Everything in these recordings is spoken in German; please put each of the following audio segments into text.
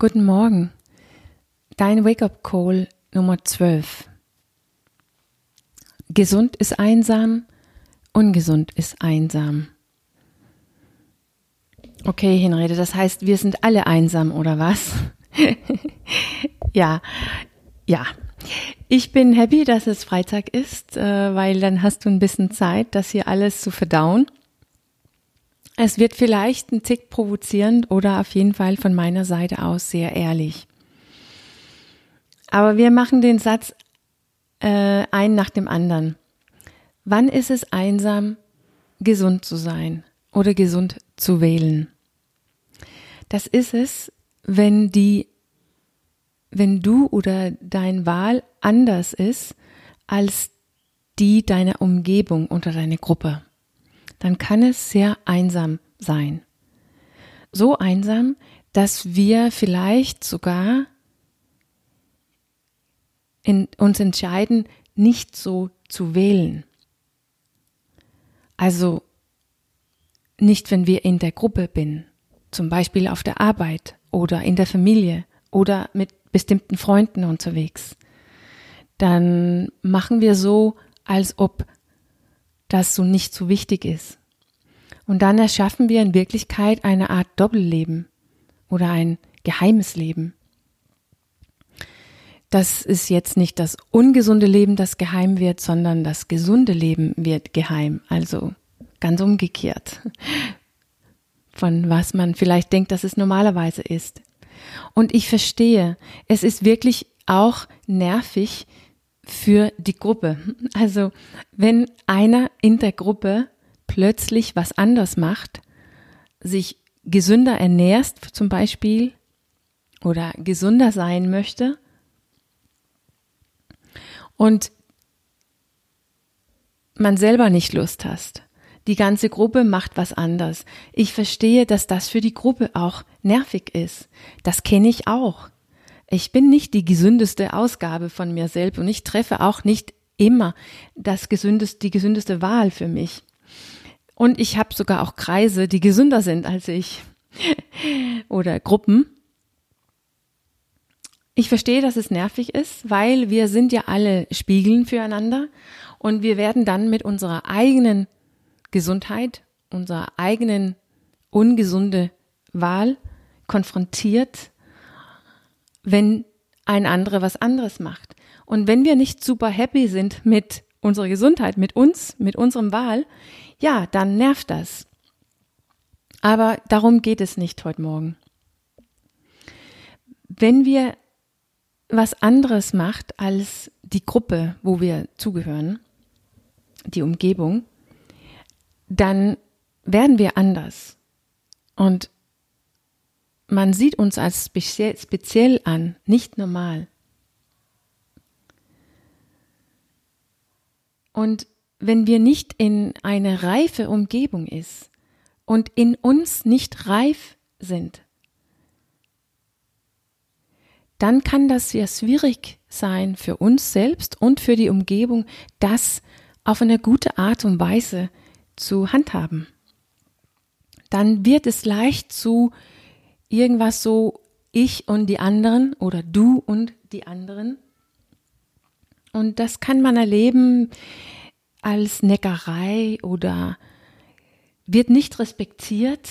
Guten Morgen. Dein Wake-up-Call Nummer 12. Gesund ist einsam, ungesund ist einsam. Okay, Henriette, das heißt, wir sind alle einsam, oder was? ja, ja. Ich bin happy, dass es Freitag ist, äh, weil dann hast du ein bisschen Zeit, das hier alles zu verdauen. Es wird vielleicht ein Tick provozierend oder auf jeden Fall von meiner Seite aus sehr ehrlich. Aber wir machen den Satz äh, ein nach dem anderen. Wann ist es einsam, gesund zu sein oder gesund zu wählen? Das ist es, wenn die, wenn du oder dein Wahl anders ist als die deiner Umgebung oder deine Gruppe dann kann es sehr einsam sein. So einsam, dass wir vielleicht sogar in, uns entscheiden, nicht so zu wählen. Also nicht, wenn wir in der Gruppe bin, zum Beispiel auf der Arbeit oder in der Familie oder mit bestimmten Freunden unterwegs. Dann machen wir so, als ob das so nicht so wichtig ist. Und dann erschaffen wir in Wirklichkeit eine Art Doppelleben oder ein geheimes Leben. Das ist jetzt nicht das ungesunde Leben, das geheim wird, sondern das gesunde Leben wird geheim. Also ganz umgekehrt von was man vielleicht denkt, dass es normalerweise ist. Und ich verstehe, es ist wirklich auch nervig, für die Gruppe. Also wenn einer in der Gruppe plötzlich was anders macht, sich gesünder ernährst zum Beispiel oder gesunder sein möchte und man selber nicht Lust hast. Die ganze Gruppe macht was anders. Ich verstehe, dass das für die Gruppe auch nervig ist. Das kenne ich auch. Ich bin nicht die gesündeste Ausgabe von mir selbst und ich treffe auch nicht immer das gesündeste, die gesündeste Wahl für mich. Und ich habe sogar auch Kreise, die gesünder sind als ich oder Gruppen. Ich verstehe, dass es nervig ist, weil wir sind ja alle Spiegeln füreinander und wir werden dann mit unserer eigenen Gesundheit, unserer eigenen ungesunde Wahl konfrontiert wenn ein anderer was anderes macht. Und wenn wir nicht super happy sind mit unserer Gesundheit, mit uns, mit unserem Wahl, ja, dann nervt das. Aber darum geht es nicht heute Morgen. Wenn wir was anderes macht als die Gruppe, wo wir zugehören, die Umgebung, dann werden wir anders. Und man sieht uns als speziell an, nicht normal. Und wenn wir nicht in eine reife Umgebung ist und in uns nicht reif sind, dann kann das sehr schwierig sein für uns selbst und für die Umgebung, das auf eine gute Art und Weise zu handhaben. Dann wird es leicht zu irgendwas so ich und die anderen oder du und die anderen. Und das kann man erleben als Neckerei oder wird nicht respektiert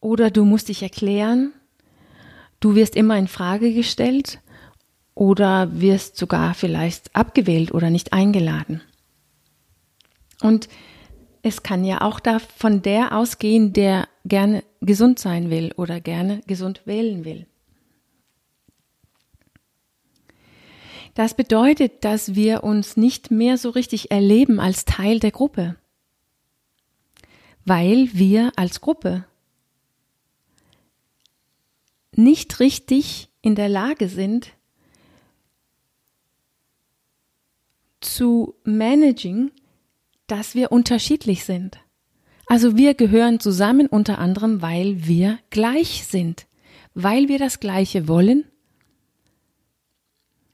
oder du musst dich erklären, du wirst immer in Frage gestellt oder wirst sogar vielleicht abgewählt oder nicht eingeladen. Und es kann ja auch da von der ausgehen, der gerne gesund sein will oder gerne gesund wählen will. Das bedeutet, dass wir uns nicht mehr so richtig erleben als Teil der Gruppe, weil wir als Gruppe nicht richtig in der Lage sind, zu managen, dass wir unterschiedlich sind. Also wir gehören zusammen unter anderem, weil wir gleich sind, weil wir das Gleiche wollen.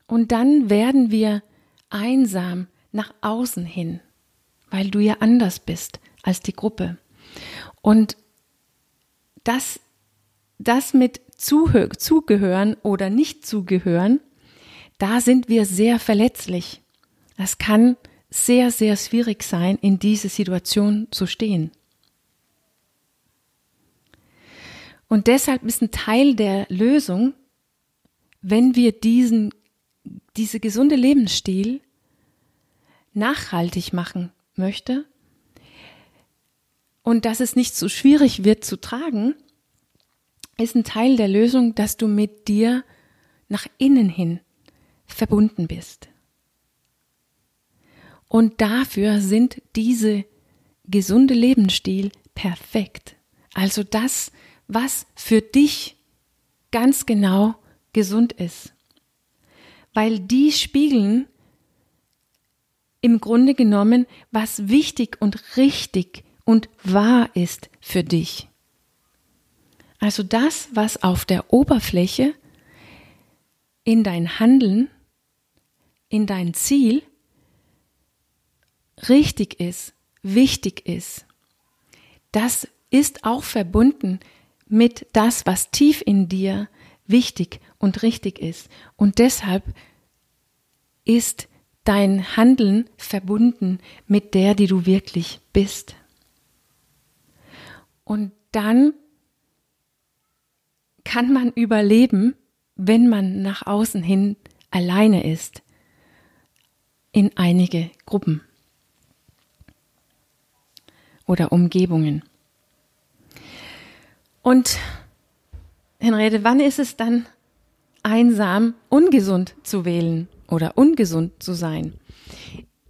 Und dann werden wir einsam nach außen hin, weil du ja anders bist als die Gruppe. Und das, das mit zugehören oder nicht zugehören, da sind wir sehr verletzlich. Das kann sehr, sehr schwierig sein, in diese Situation zu stehen. Und deshalb ist ein Teil der Lösung, wenn wir diesen, diese gesunde Lebensstil nachhaltig machen möchte und dass es nicht so schwierig wird zu tragen, ist ein Teil der Lösung, dass du mit dir nach innen hin verbunden bist. Und dafür sind diese gesunde Lebensstil perfekt. Also das, was für dich ganz genau gesund ist. Weil die spiegeln im Grunde genommen, was wichtig und richtig und wahr ist für dich. Also das, was auf der Oberfläche in dein Handeln, in dein Ziel richtig ist, wichtig ist, das ist auch verbunden mit das, was tief in dir wichtig und richtig ist. Und deshalb ist dein Handeln verbunden mit der, die du wirklich bist. Und dann kann man überleben, wenn man nach außen hin alleine ist, in einige Gruppen oder Umgebungen. Und Henriette, wann ist es dann einsam, ungesund zu wählen oder ungesund zu sein?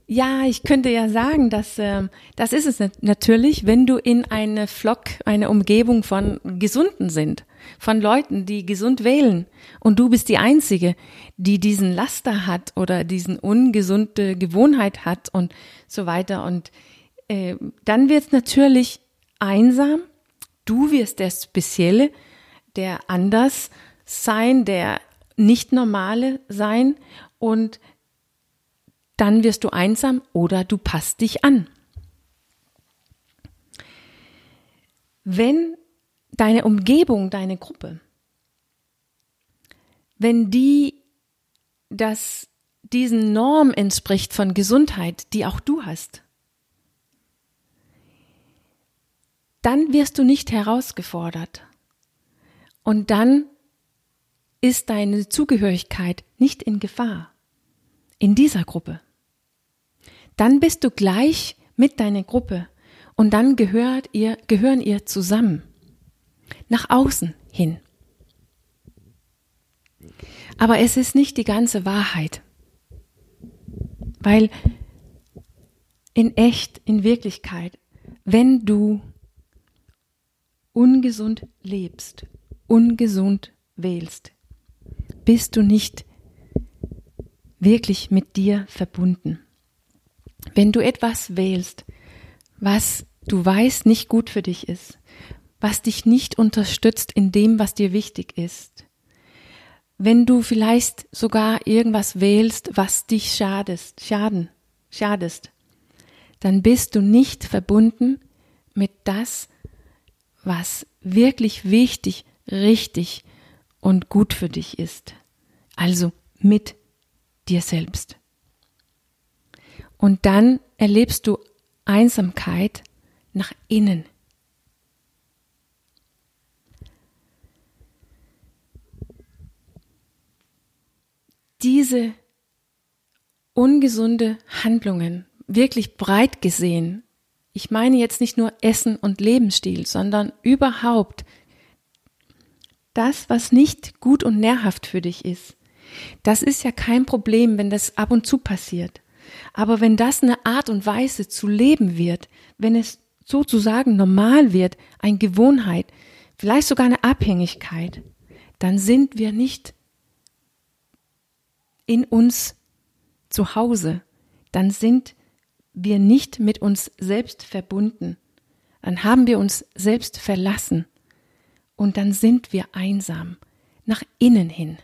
Ja, ich könnte ja sagen, dass äh, das ist es natürlich, wenn du in eine Flock, eine Umgebung von Gesunden sind, von Leuten, die gesund wählen und du bist die einzige, die diesen Laster hat oder diesen ungesunde Gewohnheit hat und so weiter und äh, dann wird es natürlich einsam. Du wirst der Spezielle, der anders sein, der nicht normale sein und dann wirst du einsam oder du passt dich an. Wenn deine Umgebung, deine Gruppe, wenn die das diesen Norm entspricht von Gesundheit, die auch du hast, dann wirst du nicht herausgefordert. Und dann ist deine Zugehörigkeit nicht in Gefahr in dieser Gruppe dann bist du gleich mit deiner Gruppe und dann gehört ihr, gehören ihr zusammen. Nach außen hin. Aber es ist nicht die ganze Wahrheit. Weil in echt, in Wirklichkeit, wenn du ungesund lebst, ungesund wählst, bist du nicht wirklich mit dir verbunden. Wenn du etwas wählst, was du weißt nicht gut für dich ist, was dich nicht unterstützt in dem, was dir wichtig ist, wenn du vielleicht sogar irgendwas wählst, was dich schadest, schaden, schadest, dann bist du nicht verbunden mit das, was wirklich wichtig, richtig und gut für dich ist. Also mit dir selbst. Und dann erlebst du Einsamkeit nach innen. Diese ungesunde Handlungen, wirklich breit gesehen, ich meine jetzt nicht nur Essen und Lebensstil, sondern überhaupt das, was nicht gut und nährhaft für dich ist. Das ist ja kein Problem, wenn das ab und zu passiert. Aber wenn das eine Art und Weise zu leben wird, wenn es sozusagen normal wird, eine Gewohnheit, vielleicht sogar eine Abhängigkeit, dann sind wir nicht in uns zu Hause, dann sind wir nicht mit uns selbst verbunden, dann haben wir uns selbst verlassen und dann sind wir einsam nach innen hin.